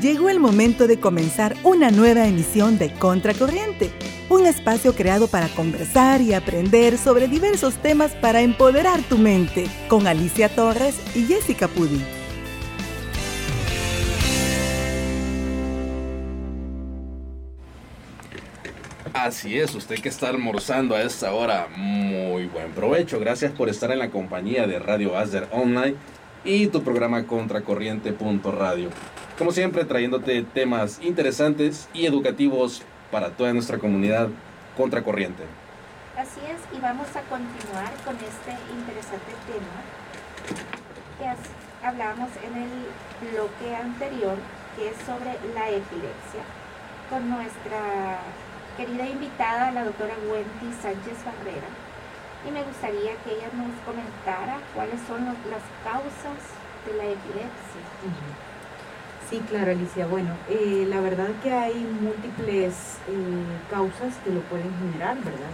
Llegó el momento de comenzar una nueva emisión de Contracorriente, un espacio creado para conversar y aprender sobre diversos temas para empoderar tu mente, con Alicia Torres y Jessica Pudi. Así es, usted que está almorzando a esta hora, muy buen provecho. Gracias por estar en la compañía de Radio Asder Online y tu programa Contracorriente.radio. Como siempre, trayéndote temas interesantes y educativos para toda nuestra comunidad Contracorriente. Así es, y vamos a continuar con este interesante tema que hablábamos en el bloque anterior, que es sobre la epilepsia, con nuestra querida invitada, la doctora Wendy Sánchez Barrera, y me gustaría que ella nos comentara cuáles son las causas de la epilepsia. Sí, claro, Alicia. Bueno, eh, la verdad que hay múltiples eh, causas que lo pueden generar, ¿verdad?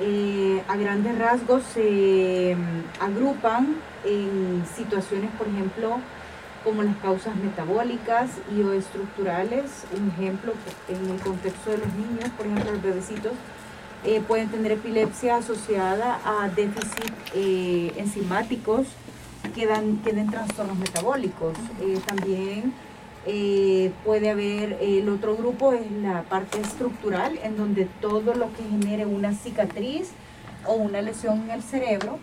Eh, a grandes rasgos se mm, agrupan en situaciones, por ejemplo, como las causas metabólicas y o estructurales. Un ejemplo, en el contexto de los niños, por ejemplo, los bebecitos, eh, pueden tener epilepsia asociada a déficit eh, enzimáticos que, dan, que den trastornos metabólicos. Eh, también puede haber, el otro grupo es la parte estructural, en donde todo lo que genere una cicatriz o una lesión en el cerebro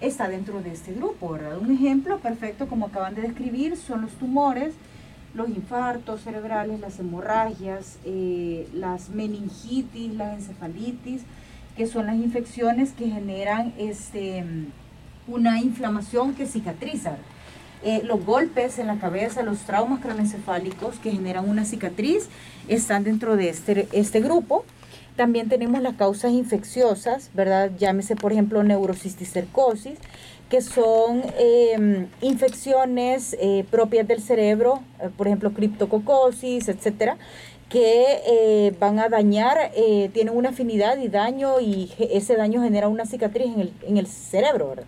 está dentro de este grupo, ¿verdad? Un ejemplo perfecto, como acaban de describir, son los tumores, los infartos cerebrales, las hemorragias, eh, las meningitis, las encefalitis, que son las infecciones que generan este, una inflamación que cicatriza. Eh, los golpes en la cabeza, los traumas craneoencefálicos que generan una cicatriz, están dentro de este, este grupo. También tenemos las causas infecciosas, ¿verdad? Llámese, por ejemplo, neurocisticercosis, que son em, infecciones eh, propias del cerebro, eh, por ejemplo, criptococosis, etcétera, que van a dañar, tienen una afinidad y daño, y ese daño genera una cicatriz en el, en el cerebro, ¿verdad?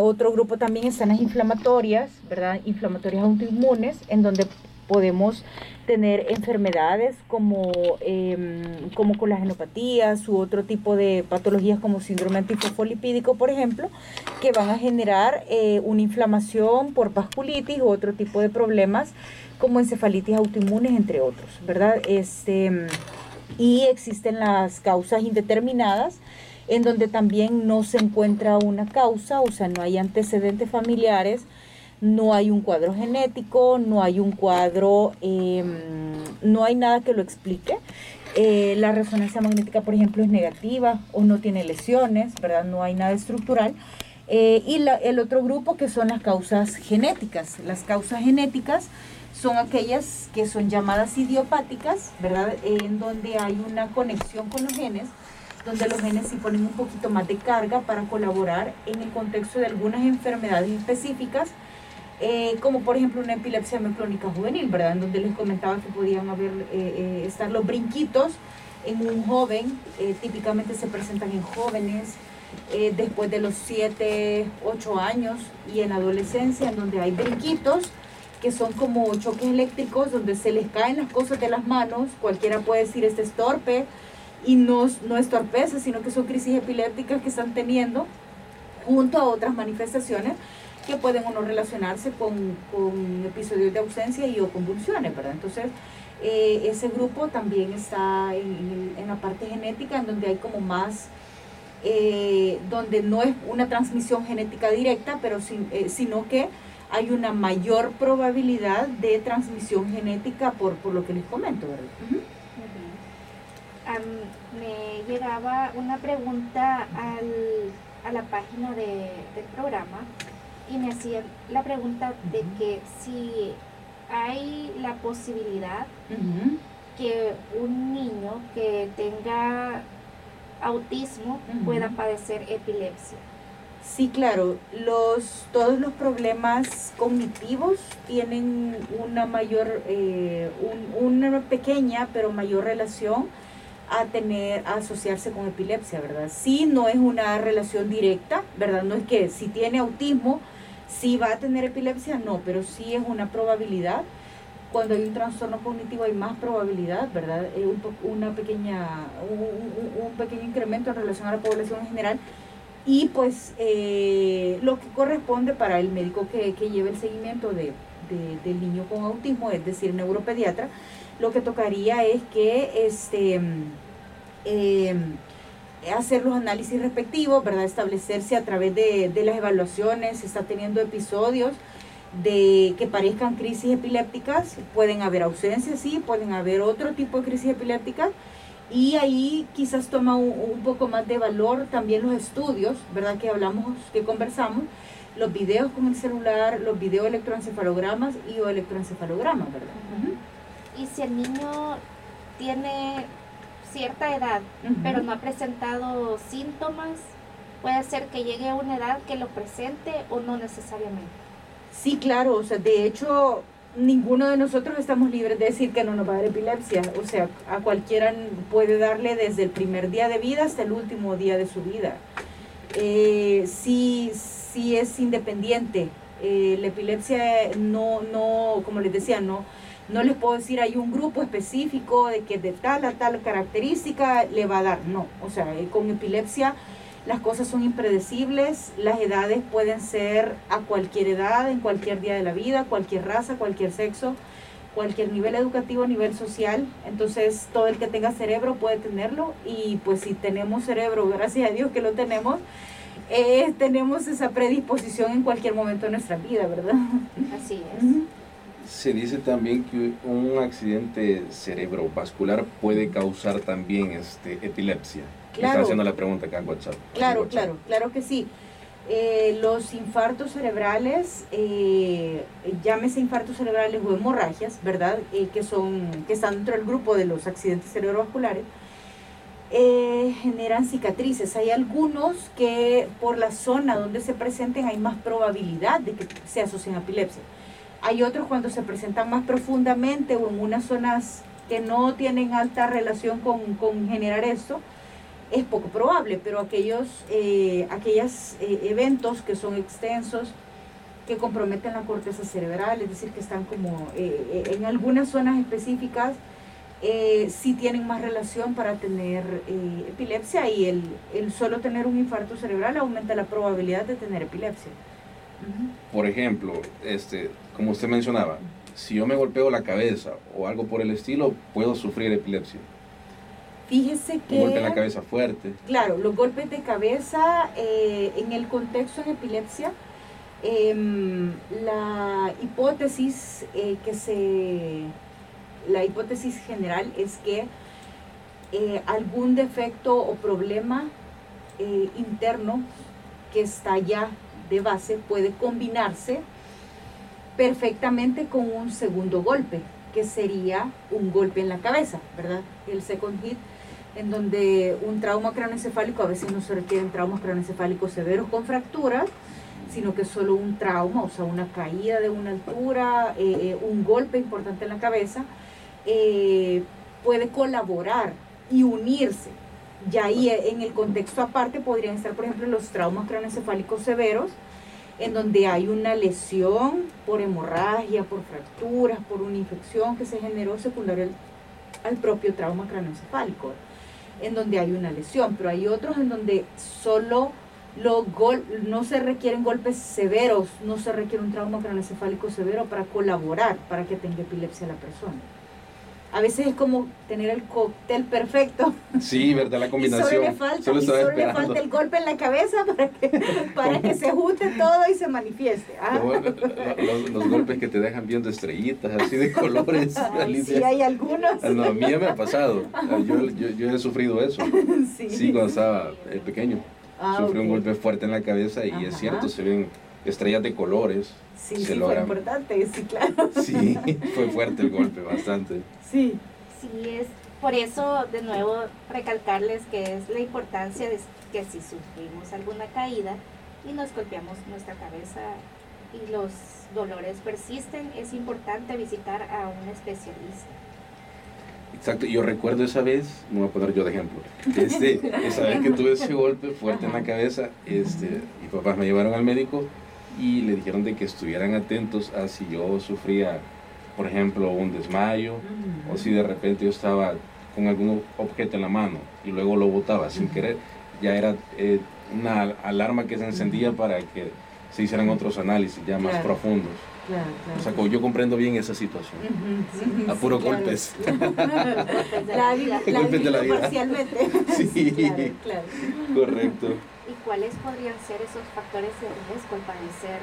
Otro grupo también están las inflamatorias, ¿verdad? Inflamatorias autoinmunes, en donde podemos tener enfermedades como, eh, como colagenopatías u otro tipo de patologías como síndrome antifosfolipídico, por ejemplo, que van a generar eh, una inflamación por vasculitis u otro tipo de problemas como encefalitis autoinmunes, entre otros, ¿verdad? Este, y existen las causas indeterminadas, en donde también no se encuentra una causa, o sea, no hay antecedentes familiares, no hay un cuadro genético, no hay un cuadro, em, no hay nada que lo explique. Eh, la resonancia magnética, por ejemplo, es negativa o no tiene lesiones, ¿verdad? No hay nada estructural. Eh, y el otro grupo que son las causas genéticas. Las causas genéticas son aquellas que son llamadas idiopáticas, ¿verdad? en donde hay una conexión con los genes, donde los genes se ponen un poquito más de carga para colaborar en el contexto de algunas enfermedades específicas eh, como por ejemplo una epilepsia meclónica juvenil, ¿verdad? En donde les comentaba que podían haber, eh, eh, estar los brinquitos en un joven, típicamente se presentan en jóvenes, después de los 7, 8 años y en adolescencia, en donde hay brinquitos que son como choques eléctricos, donde se les caen las cosas de las manos, cualquiera puede decir este es torpe, y no, no es torpeza, sino que son crisis epilépticas que están teniendo junto a otras manifestaciones que pueden o no relacionarse con, episodios de ausencia y o convulsiones, ¿verdad? Entonces, eh, ese grupo también está en, la parte genética, en donde hay como más, eh, donde no es una transmisión genética directa, pero eh, sino que hay una mayor probabilidad de transmisión genética por, por lo que les comento, ¿verdad? Me llegaba una pregunta al, a la página de, del programa y me hacía la pregunta de que si hay la posibilidad que un niño que tenga autismo pueda padecer epilepsia. Sí, claro, los, todos los problemas cognitivos tienen una mayor, eh, una pequeña pero mayor relación a tener, a asociarse con epilepsia, ¿verdad? Sí, no es una relación directa, ¿verdad? No es que si tiene autismo, si va a tener epilepsia, no, pero sí es una probabilidad cuando hay un trastorno cognitivo hay más probabilidad, ¿verdad? Eh, un, una pequeña, un, pequeño incremento en relación a la población en general. Y pues eh, lo que corresponde para el médico que, que lleve el seguimiento de, del niño con autismo, es decir, neuropediatra, lo que tocaría es que este, em, hacer los análisis respectivos, ¿verdad? establecerse a través de, de las evaluaciones, se está teniendo episodios de que parezcan crisis epilépticas, pueden haber ausencias, sí, pueden haber otro tipo de crisis epilépticas, y ahí quizás toma un, poco más de valor también los estudios, ¿verdad? Que hablamos, que conversamos, los videos con el celular, los video electroencefalogramas y o electroencefalogramas, ¿verdad? Y si el niño tiene cierta edad, pero no ha presentado síntomas, puede ser que llegue a una edad que lo presente o no necesariamente. Sí, claro, o sea, de hecho, ninguno de nosotros estamos libres de decir que no nos va a dar epilepsia. O sea, a cualquiera puede darle desde el primer día de vida hasta el último día de su vida. Eh, sí, sí es independiente. Eh, la epilepsia no, no, como les decía, no, no les puedo decir hay un grupo específico de que de tal a tal característica le va a dar. No, o sea, eh, con epilepsia las cosas son impredecibles, las edades pueden ser a cualquier edad, en cualquier día de la vida, cualquier raza, cualquier sexo, cualquier nivel educativo, nivel social. Entonces, todo el que tenga cerebro puede tenerlo y pues si tenemos cerebro, gracias a Dios que lo tenemos, eh, tenemos esa predisposición en cualquier momento de nuestra vida, ¿verdad? Así es. Se dice también que un accidente cerebrovascular puede causar también este, epilepsia. Claro. haciendo la pregunta acá en WhatsApp. Claro, claro, claro que sí. Eh, los infartos cerebrales, eh, llámese infartos cerebrales o hemorragias, ¿verdad? Eh, que, son, que están dentro del grupo de los accidentes cerebrovasculares, generan cicatrices. Hay algunos que por la zona donde se presenten hay más probabilidad de que se asocien a epilepsia. Hay otros cuando se presentan más profundamente o en unas zonas que no tienen alta relación con, con generar esto, es poco probable, pero aquellos eh, eh, eventos que son extensos, que comprometen la corteza cerebral, es decir, que están como eh, en algunas zonas específicas, sí tienen más relación para tener epilepsia y el, el, solo tener un infarto cerebral aumenta la probabilidad de tener epilepsia. Por ejemplo, este, como usted mencionaba, si yo me golpeo la cabeza o algo por el estilo, puedo sufrir epilepsia. Fíjese que... Un golpe en la cabeza fuerte. Claro, los golpes de cabeza eh, en el contexto de epilepsia, em, la hipótesis eh, que se... La hipótesis general es que eh, algún defecto o problema interno que está ya de base puede combinarse perfectamente con un segundo golpe, que sería un golpe en la cabeza, ¿verdad? El second hit en donde un trauma craneoencefálico, a veces no se requieren traumas craneoencefálicos severos con fracturas, sino que solo un trauma, o sea, una caída de una altura, eh, eh, un golpe importante en la cabeza, eh, puede colaborar y unirse. Y ahí en el contexto aparte podrían estar, por ejemplo, los traumas craneoencefálicos severos, en donde hay una lesión por hemorragia, por fracturas, por una infección que se generó secundaria al, propio trauma craneoencefálico en donde hay una lesión, pero hay otros en donde solo los gol no se requieren golpes severos, no se requiere un trauma craneoencefálico severo para colaborar para que tenga epilepsia la persona a veces es como tener el cóctel perfecto. Sí, ¿verdad? La combinación. solo le falta, le falta el golpe en la cabeza para que, para que se junte todo y se manifieste. Ah. Los, golpes que te dejan viendo estrellitas, así de colores. sí, hay algunos. Ah, no, a mí ya me ha pasado. Ah, yo, yo, he sufrido eso. Sí, sí cuando estaba eh, pequeño. Sufrí un golpe fuerte en la cabeza y es cierto, se ven estrellas de colores. Sí, sí, fue importante, sí, claro. Sí, fue fuerte el golpe, bastante. Sí. Sí, es por eso, de nuevo, recalcarles que es la importancia de que si sufrimos alguna caída y nos golpeamos nuestra cabeza y los dolores persisten, es importante visitar a un especialista. Exacto, yo recuerdo esa vez, me voy a poner yo de ejemplo, este, esa vez que tuve ese golpe fuerte en la cabeza, este, mis papás me llevaron al médico y le dijeron de que estuvieran atentos a si yo sufría por ejemplo, un desmayo, o si de repente yo estaba con algún objeto en la mano y luego lo botaba sin querer, ya era eh, una alarma que se encendía para que se hicieran otros análisis ya más profundos. O sea, yo comprendo bien esa situación. a puro golpes. la, la, golpes de la vida. Parcialmente. Sí, correcto. ¿Y cuáles podrían ser esos factores de riesgo al padecer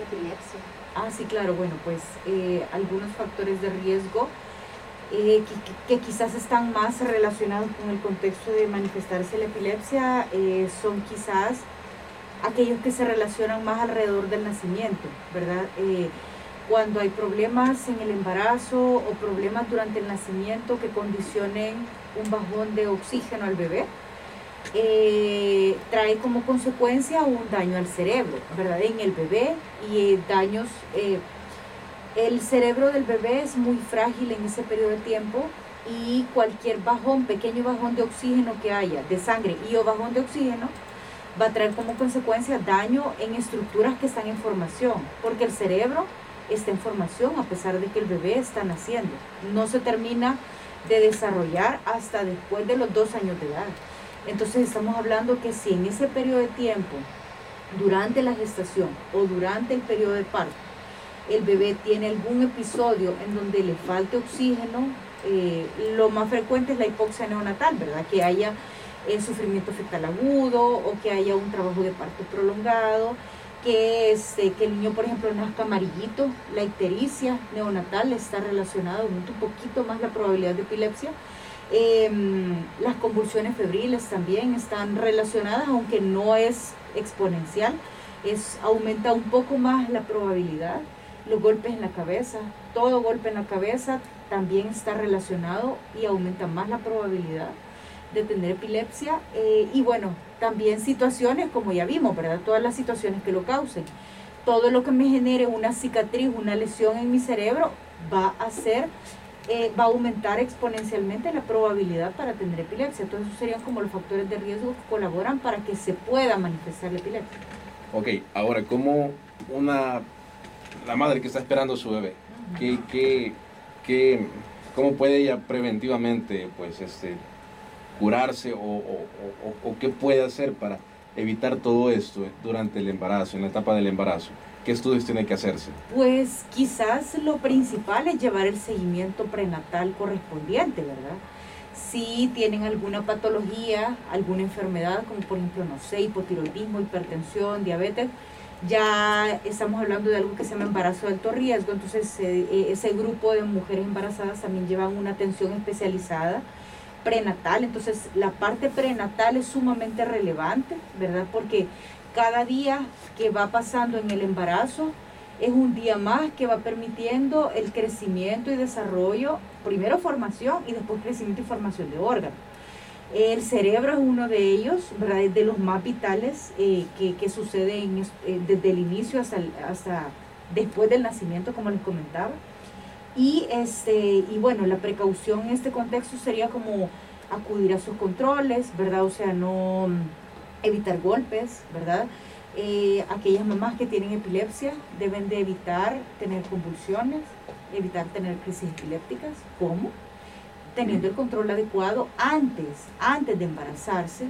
epilepsia? Ah, sí, claro. Bueno, pues eh, algunos factores de riesgo eh, que, quizás están más relacionados con el contexto de manifestarse la epilepsia eh, son quizás aquellos que se relacionan más alrededor del nacimiento, ¿verdad? Cuando hay problemas en el embarazo o problemas durante el nacimiento que condicionen un bajón de oxígeno al bebé, trae como consecuencia un daño al cerebro, ¿verdad? En el bebé y daños el cerebro del bebé es muy frágil en ese periodo de tiempo y cualquier bajón, pequeño bajón de oxígeno que haya, de sangre y o bajón de oxígeno, va a traer como consecuencia daño en estructuras que están en formación, porque el cerebro está en formación a pesar de que el bebé está naciendo. No se termina de desarrollar hasta después de los dos años de edad. Entonces estamos hablando que si en ese periodo de tiempo, durante la gestación o durante el periodo de parto, el bebé tiene algún episodio en donde le falte oxígeno, eh, lo más frecuente es la hipoxia neonatal, ¿verdad? Que haya el sufrimiento fetal agudo o que haya un trabajo de parto prolongado, que, este, que el niño, por ejemplo, nazca amarillito, la ictericia neonatal está relacionada un poquito más la probabilidad de epilepsia. Em, las convulsiones febriles también están relacionadas, aunque no es exponencial, es, aumenta un poco más la probabilidad los golpes en la cabeza. Todo golpe en la cabeza también está relacionado y aumenta más la probabilidad de tener epilepsia. Eh, y bueno, también situaciones como ya vimos, ¿verdad? Todas las situaciones que lo causen. Todo lo que me genere una cicatriz, una lesión en mi cerebro, va a ser, eh, va a aumentar exponencialmente la probabilidad para tener epilepsia. Entonces, esos serían como los factores de riesgo que colaboran para que se pueda manifestar la epilepsia. Ok, ahora, ¿cómo una la madre que está esperando a su bebé, ¿qué, cómo puede ella preventivamente pues, este, curarse o, qué puede hacer para evitar todo esto durante el embarazo, en la etapa del embarazo? ¿Qué estudios tiene que hacerse? Pues quizás lo principal es llevar el seguimiento prenatal correspondiente, ¿verdad? Si tienen alguna patología, alguna enfermedad, como por ejemplo, no sé, hipotiroidismo, hipertensión, diabetes, ya estamos hablando de algo que se llama embarazo de alto riesgo, entonces eh, ese grupo de mujeres embarazadas también llevan una atención especializada prenatal, entonces la parte prenatal es sumamente relevante, ¿verdad? Porque cada día que va pasando en el embarazo es un día más que va permitiendo el crecimiento y desarrollo, primero formación y después crecimiento y formación de órganos. El cerebro es uno de ellos, ¿verdad? Es de los más vitales eh, que, que sucede eh, desde el inicio hasta, hasta después del nacimiento, como les comentaba. Y, este, y bueno, la precaución en este contexto sería como acudir a sus controles, ¿verdad? O sea, no evitar golpes, ¿verdad? Eh, aquellas mamás que tienen epilepsia deben de evitar tener convulsiones, evitar tener crisis epilépticas. ¿Cómo? teniendo el control adecuado antes, antes de embarazarse.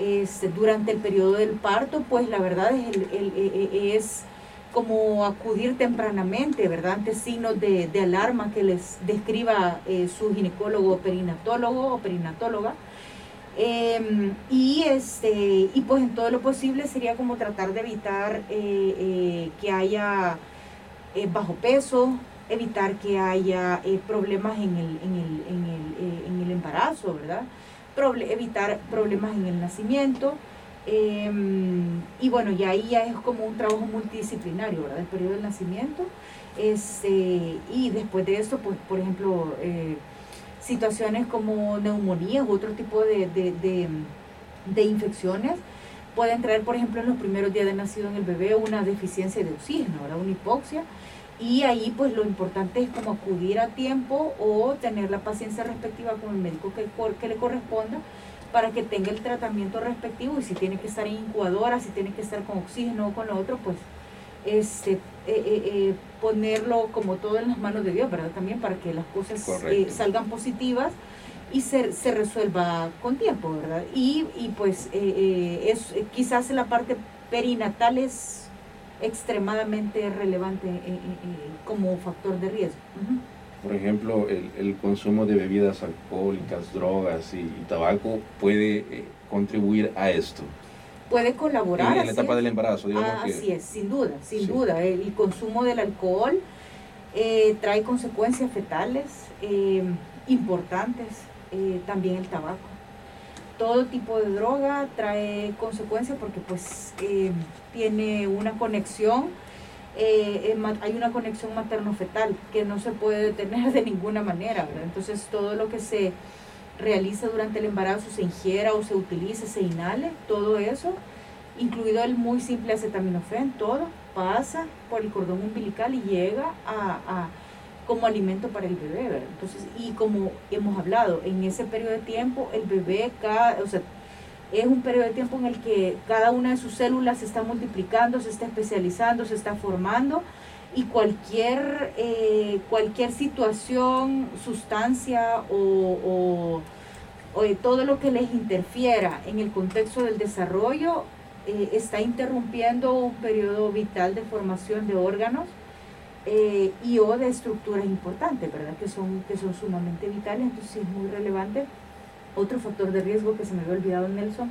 Este, durante el periodo del parto, pues la verdad es, el, e, e, es como acudir tempranamente, ¿verdad? Ante signos de, alarma que les describa eh, su ginecólogo perinatólogo o perinatóloga. Em, y, este, y pues en todo lo posible sería como tratar de evitar eh, eh, que haya bajo peso, evitar que haya eh, problemas en el, en el, en el, eh, en el embarazo, ¿verdad? evitar problemas en el nacimiento. Em, y bueno, y ahí ya es como un trabajo multidisciplinario, ¿verdad? El periodo del nacimiento. Este, y después de eso, pues, por ejemplo, eh, situaciones como neumonías u otro tipo de, de, de, infecciones pueden traer, por ejemplo, en los primeros días de nacido en el bebé una deficiencia de oxígeno. Una hipoxia y ahí pues lo importante es como acudir a tiempo o tener la paciencia respectiva con el médico que, que le corresponda para que tenga el tratamiento respectivo y si tiene que estar en incubadora, si tiene que estar con oxígeno o con lo otro, pues este, ponerlo como todo en las manos de Dios, ¿verdad? También para que las cosas salgan positivas y se, se, resuelva con tiempo, ¿verdad? Y, y pues es, quizás la parte perinatal es extremadamente relevante como factor de riesgo. Por ejemplo, el, el, consumo de bebidas alcohólicas, drogas y, tabaco puede contribuir a esto puede colaborar. En la etapa del embarazo, digamos. Ah, así es, sin duda, sin duda. El, consumo del alcohol eh, trae consecuencias fetales eh, importantes, eh, también el tabaco. Todo tipo de droga trae consecuencias porque pues tiene una conexión, hay una conexión materno-fetal que no se puede detener de ninguna manera. Entonces todo lo que se realiza durante el embarazo, se ingiera o se utilice, se inhale, todo eso, incluido el muy simple acetaminofén, todo pasa por el cordón umbilical y llega a, como alimento para el bebé, ¿verdad? Entonces, y como hemos hablado, en ese periodo de tiempo el bebé, cada, o sea, es un periodo de tiempo en el que cada una de sus células se está multiplicando, se está especializando, se está formando y cualquier, eh, cualquier situación, sustancia o, todo lo que les interfiera en el contexto del desarrollo eh, está interrumpiendo un periodo vital de formación de órganos eh, y o de estructuras importantes, ¿verdad? Que son, que son sumamente vitales, entonces es muy relevante. Otro factor de riesgo que se me había olvidado, Nelson,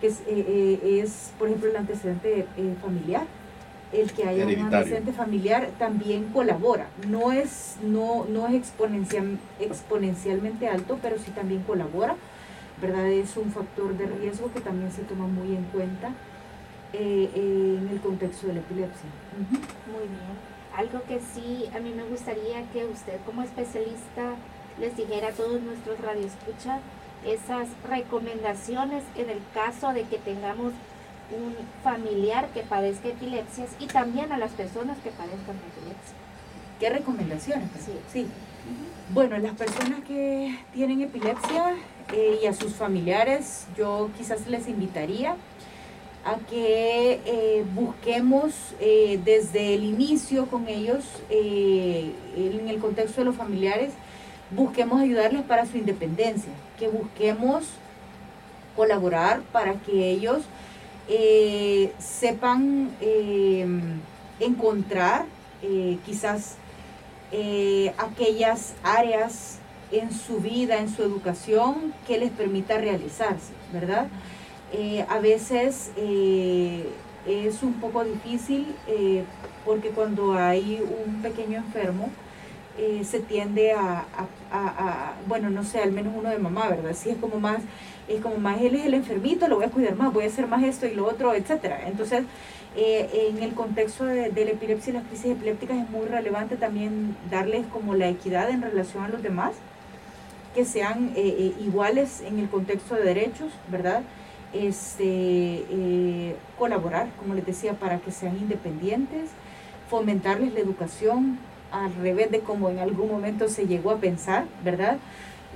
que es, es por ejemplo, el antecedente familiar el que haya un antecedente familiar también colabora. No es, no, no es exponencial, exponencialmente alto, pero sí también colabora. ¿verdad? Es un factor de riesgo que también se toma muy en cuenta eh, en el contexto de la epilepsia. Muy bien. Algo que sí a mí me gustaría que usted como especialista les dijera a todos nuestros radioescuchas esas recomendaciones en el caso de que tengamos un familiar que padezca epilepsias y también a las personas que padezcan epilepsia. ¿Qué recomendaciones? Sí. sí. Bueno, las personas que tienen epilepsia eh, y a sus familiares, yo quizás les invitaría a que eh, busquemos eh, desde el inicio con ellos, en el contexto de los familiares, busquemos ayudarles para su independencia, que busquemos colaborar para que ellos eh, sepan em, encontrar eh, quizás eh, aquellas áreas en su vida, en su educación, que les permita realizarse, ¿verdad? a veces es un poco difícil porque cuando hay un pequeño enfermo, se tiende a, bueno, no sé, al menos uno de mamá, ¿verdad? Sí es como más es como más él es el enfermito, lo voy a cuidar más, voy a hacer más esto y lo otro, etcétera. Entonces, eh, en el contexto de, la epilepsia y las crisis epilépticas es muy relevante también darles como la equidad en relación a los demás, que sean eh, eh, iguales en el contexto de derechos, ¿verdad? Este, colaborar, como les decía, para que sean independientes, fomentarles la educación al revés de como en algún momento se llegó a pensar, ¿verdad?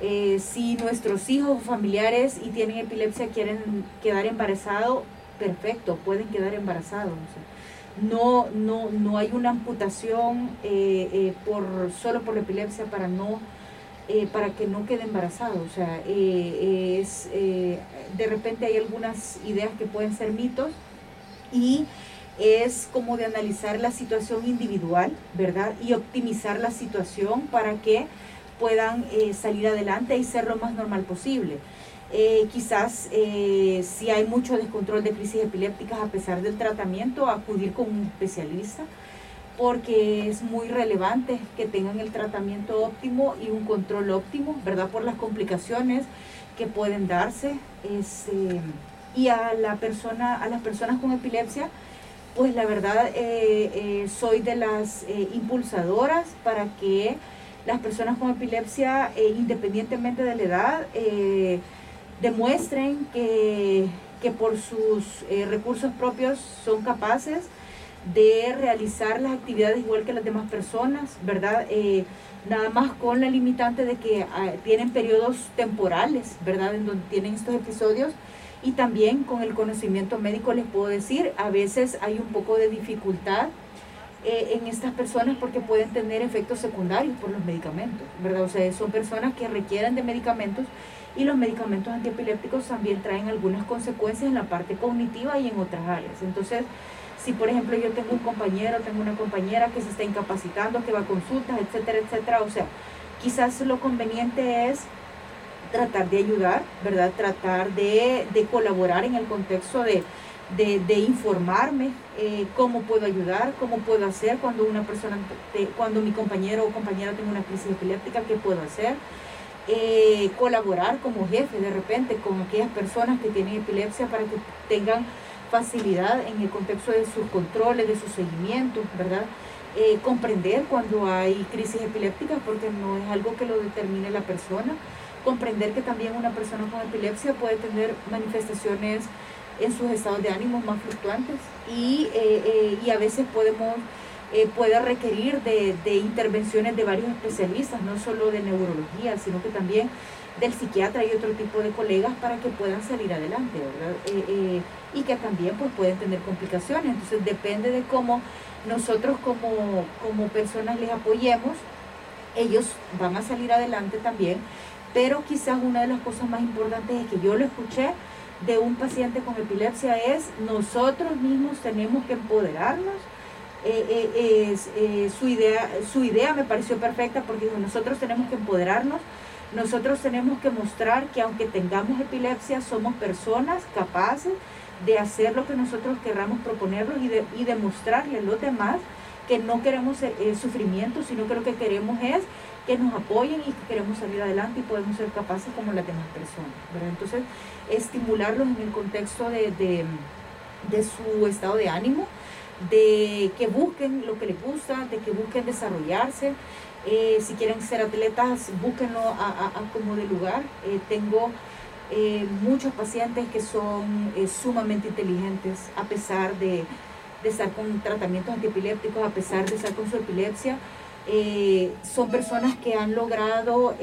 Eh, si nuestros hijos o familiares y tienen epilepsia quieren quedar embarazados, perfecto, pueden quedar embarazados. no, no, no hay una amputación eh, eh, por, solo por la epilepsia para, no, para que no quede embarazado. O sea, de repente hay algunas ideas que pueden ser mitos y es como de analizar la situación individual, ¿verdad? Y optimizar la situación para que puedan eh, salir adelante y ser lo más normal posible. Eh, quizás eh, si hay mucho descontrol de crisis epilépticas a pesar del tratamiento, acudir con un especialista porque es muy relevante que tengan el tratamiento óptimo y un control óptimo, ¿verdad? Por las complicaciones que pueden darse. Este, y a, la persona, a las personas con epilepsia, pues la verdad soy de las impulsadoras para que las personas con epilepsia, eh, independientemente de la edad, eh, demuestren que, por sus eh, recursos propios son capaces de realizar las actividades igual que las demás personas, ¿verdad? nada más con la limitante de que ah, tienen periodos temporales, ¿verdad? En donde tienen estos episodios y también con el conocimiento médico les puedo decir, a veces hay un poco de dificultad eh, en estas personas porque pueden tener efectos secundarios por los medicamentos, ¿verdad? O sea, son personas que requieren de medicamentos y los medicamentos antiepilépticos también traen algunas consecuencias en la parte cognitiva y en otras áreas. Entonces, si por ejemplo yo tengo un compañero, tengo una compañera que se está incapacitando, que va a consultas, etcétera, etcétera, o sea, quizás lo conveniente es tratar de ayudar, ¿verdad? Tratar de, colaborar en el contexto de, informarme eh, cómo puedo ayudar, cómo puedo hacer cuando una persona, cuando mi compañero o compañera tiene una crisis epiléptica, qué puedo hacer. Eh, colaborar como jefe de repente con aquellas personas que tienen epilepsia para que tengan facilidad en el contexto de sus controles, de sus seguimientos, ¿verdad? Eh, comprender cuando hay crisis epilépticas porque no es algo que lo determine la persona, comprender que también una persona con epilepsia puede tener manifestaciones en sus estados de ánimo más fluctuantes y, eh, eh, y a veces podemos, puede requerir de, de, intervenciones de varios especialistas, no solo de neurología, sino que también del psiquiatra y otro tipo de colegas para que puedan salir adelante, ¿verdad? y que también pues, pueden tener complicaciones. Entonces depende de cómo nosotros como, como personas les apoyemos, ellos van a salir adelante también. Pero quizás una de las cosas más importantes es que yo lo escuché de un paciente con epilepsia es nosotros mismos tenemos que empoderarnos. Eh, eh, eh, su, idea, su idea me pareció perfecta porque nosotros tenemos que empoderarnos, nosotros tenemos que mostrar que aunque tengamos epilepsia somos personas capaces de hacer lo que nosotros querramos proponerlos y, de, y demostrarle a los demás que no queremos sufrimiento, sino que lo que queremos es que nos apoyen y que queremos salir adelante y podemos ser capaces como las demás personas. Entonces, estimularlos en el contexto de, de, su estado de ánimo, de que busquen lo que les gusta, de que busquen desarrollarse. Eh, si quieren ser atletas, búsquenlo a, como de lugar. tengo eh, muchos pacientes que son eh, sumamente inteligentes a pesar de, estar con tratamientos antiepilépticos, a pesar de estar con su epilepsia. Eh, son personas que han logrado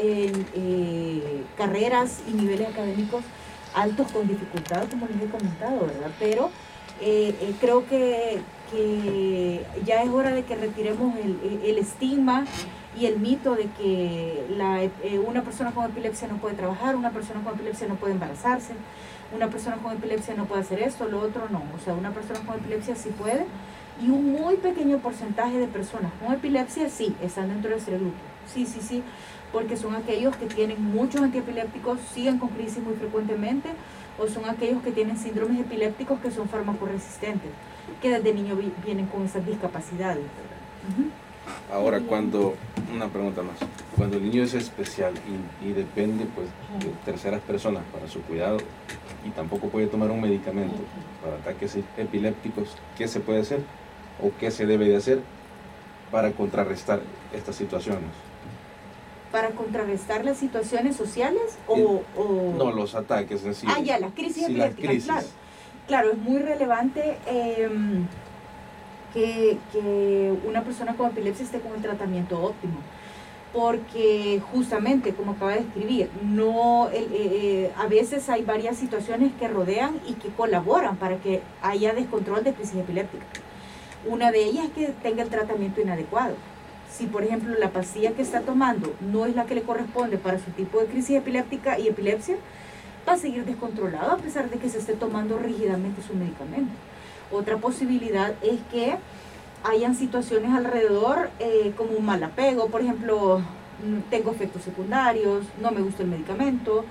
carreras y niveles académicos altos con dificultad, como les he comentado, ¿verdad? Pero creo que, ya es hora de que retiremos el, el estigma y el mito de que la, eh, una persona con epilepsia no puede trabajar, una persona con epilepsia no puede embarazarse, una persona con epilepsia no puede hacer esto, lo otro no. O sea, una persona con epilepsia sí puede y un muy pequeño porcentaje de personas con epilepsia sí están dentro de ese. Sí, sí, sí, porque son aquellos que tienen muchos antiepilépticos, siguen con crisis muy frecuentemente, o son aquellos que tienen síndromes epilépticos que son farmacoresistentes, que desde niño vienen con esas discapacidades. Ahora, cuando, una pregunta más, cuando el niño es especial y, depende pues, de terceras personas para su cuidado y tampoco puede tomar un medicamento para ataques epilépticos, ¿qué se puede hacer o qué se debe de hacer para contrarrestar estas situaciones? para contrarrestar las situaciones sociales o, no los ataques en sí ah ya las crisis epilépticas claro claro es muy relevante em, que, una persona con epilepsia esté con el tratamiento óptimo. Porque justamente, como acaba de escribir, no, eh, eh, a veces hay varias situaciones que rodean y que colaboran para que haya descontrol de crisis epiléptica. Una de ellas es que tenga el tratamiento inadecuado. Si, por ejemplo, la pastilla que está tomando no es la que le corresponde para su tipo de crisis epiléptica y epilepsia, va a seguir descontrolado a pesar de que se esté tomando rígidamente su medicamento. Otra posibilidad es que hayan situaciones alrededor eh, como un mal apego, por ejemplo, mm, tengo efectos secundarios, no me gusta el medicamento,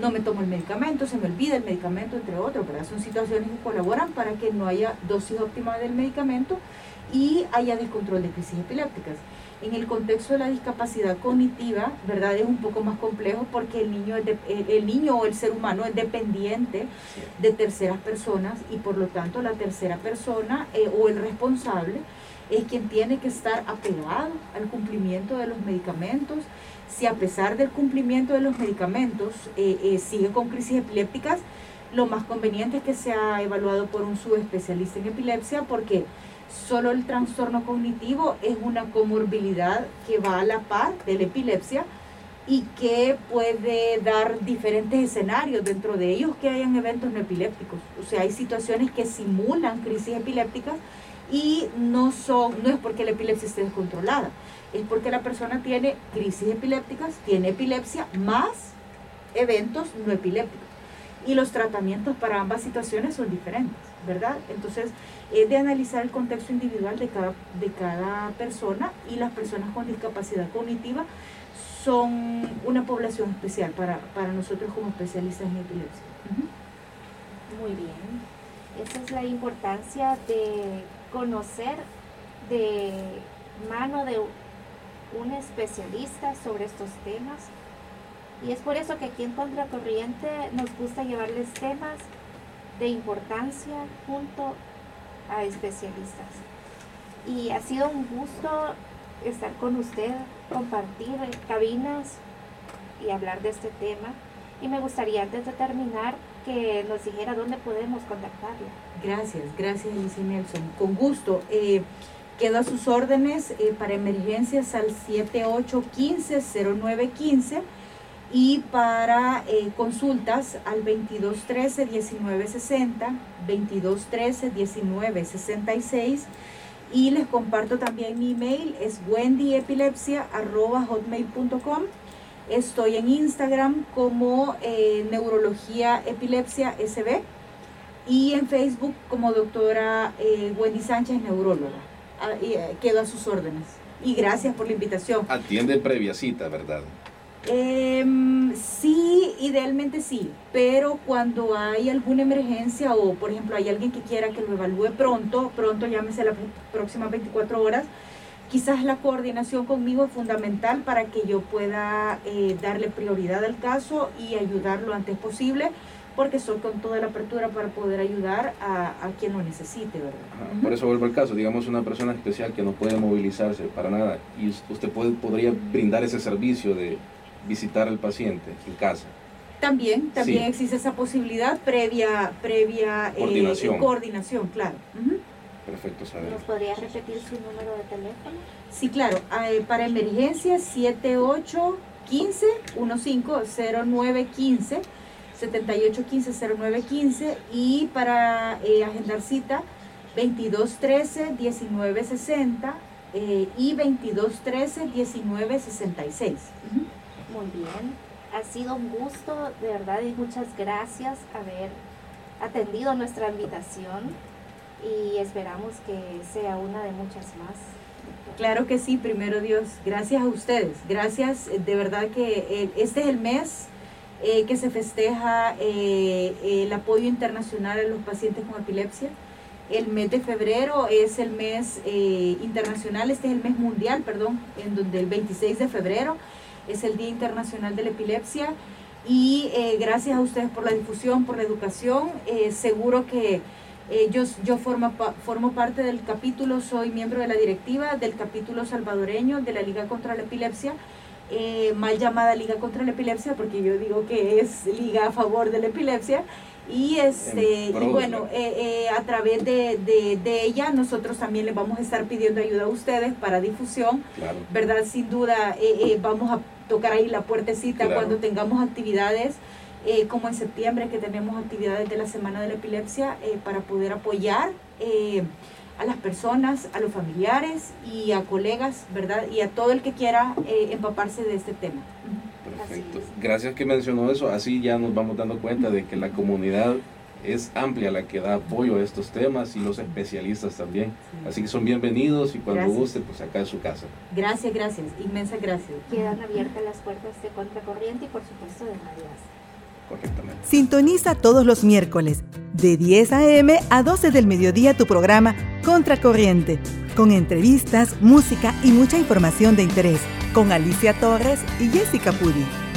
no me tomo el medicamento, se me olvida el medicamento, entre otros, pero son situaciones que colaboran para que no haya dosis óptima del medicamento y haya descontrol de crisis epilépticas. En el contexto de la discapacidad cognitiva, ¿verdad? Es un poco más complejo porque el niño, el niño o el ser humano es dependiente de terceras personas y por lo tanto la tercera persona eh, o el responsable es quien tiene que estar apegado al cumplimiento de los medicamentos. Si a pesar del cumplimiento de los medicamentos eh, eh, sigue con crisis epilépticas, lo más conveniente es que sea evaluado por un subespecialista en epilepsia porque Solo el trastorno cognitivo es una comorbilidad que va a la par de la epilepsia y que puede dar diferentes escenarios, dentro de ellos que hayan eventos no epilépticos. O sea, hay situaciones que simulan crisis epilépticas y no son, no es porque la epilepsia esté descontrolada, es porque la persona tiene crisis epilépticas, tiene epilepsia más eventos no epilépticos. Y los tratamientos para ambas situaciones son diferentes, ¿verdad? Entonces, es de analizar el contexto individual de cada, de cada persona y las personas con discapacidad cognitiva son una población especial para, nosotros como especialistas en epilepsia. Muy bien. Esa es la importancia de conocer de mano de un especialista sobre estos temas. Y es por eso que aquí en Contracorriente nos gusta llevarles temas de importancia junto a especialistas. Y ha sido un gusto estar con usted, compartir cabinas y hablar de este tema. Y me gustaría antes de terminar que nos dijera dónde podemos contactarla. Gracias, gracias Alicia Nelson. Con gusto. Eh, quedo a sus órdenes eh, para emergencias al 7815-0915 y para eh, consultas al 2213-1960, 2213-1966 y les comparto también mi email, es wendyepilepsia.hotmail.com. Estoy en Instagram como eh, Neurología Epilepsia SB y en Facebook como doctora eh, Wendy Sánchez, neuróloga. Ah, eh, quedo a sus órdenes. Y gracias por la invitación. Atiende previa cita, ¿verdad? Em, sí, idealmente sí, pero cuando hay alguna emergencia o por ejemplo hay alguien que quiera que lo evalúe pronto, pronto llámese las próximas 24 horas, quizás la coordinación conmigo es fundamental para que yo pueda eh, darle prioridad al caso y ayudarlo antes posible, porque soy con toda la apertura para poder ayudar a, quien lo necesite, ¿verdad? Por eso vuelvo al caso, digamos una persona especial que no puede movilizarse para nada y usted puede, podría brindar ese servicio de visitar al paciente en casa. También, también existe esa posibilidad previa, previa eh, coordinación, coordinación claro. Perfecto, saber. ¿Nos podría repetir su número de teléfono? Sí, claro. Eh, para emergencias 7815 150915 7815 0915 y para eh, agendar cita 2213 1960 eh, y 2213 1966. Muy bien, ha sido un gusto, de verdad, y muchas gracias haber atendido nuestra invitación y esperamos que sea una de muchas más. Claro que sí, primero Dios, gracias a ustedes, gracias, de verdad que eh, este es el mes eh, que se festeja eh, el apoyo internacional a los pacientes con epilepsia. El mes de febrero es el mes internacional, este es el mes mundial, perdón, en donde el 26 de febrero es el Día Internacional de la Epilepsia y eh, gracias a ustedes por la difusión, por la educación. Eh, seguro que eh, yo, yo formo, formo parte del capítulo, soy miembro de la directiva del capítulo salvadoreño de la Liga contra la Epilepsia. mal llamada Liga contra la Epilepsia, porque yo digo que es Liga a favor de la epilepsia, y, este, y bueno, a través de, de, ella nosotros también le vamos a estar pidiendo ayuda a ustedes para difusión, ¿verdad? Sin duda vamos a tocar ahí la puertecita cuando tengamos actividades, eh, como en septiembre que tenemos actividades de la Semana de la Epilepsia, eh, para poder apoyar eh, a las personas, a los familiares y a colegas, ¿verdad? Y a todo el que quiera empaparse de este tema. Perfecto. Gracias que mencionó eso. Así ya nos vamos dando cuenta de que la comunidad es amplia la que da apoyo a estos temas y los especialistas también. Así que son bienvenidos y cuando guste, pues acá es su casa. Gracias, gracias, inmensas gracias. Quedan abiertas las puertas de Contracorriente y por supuesto de Radio Sintoniza todos los miércoles de 10 a.m. a 12 del mediodía tu programa Contracorriente, con entrevistas, música y mucha información de interés, con Alicia Torres y Jessica Pudi.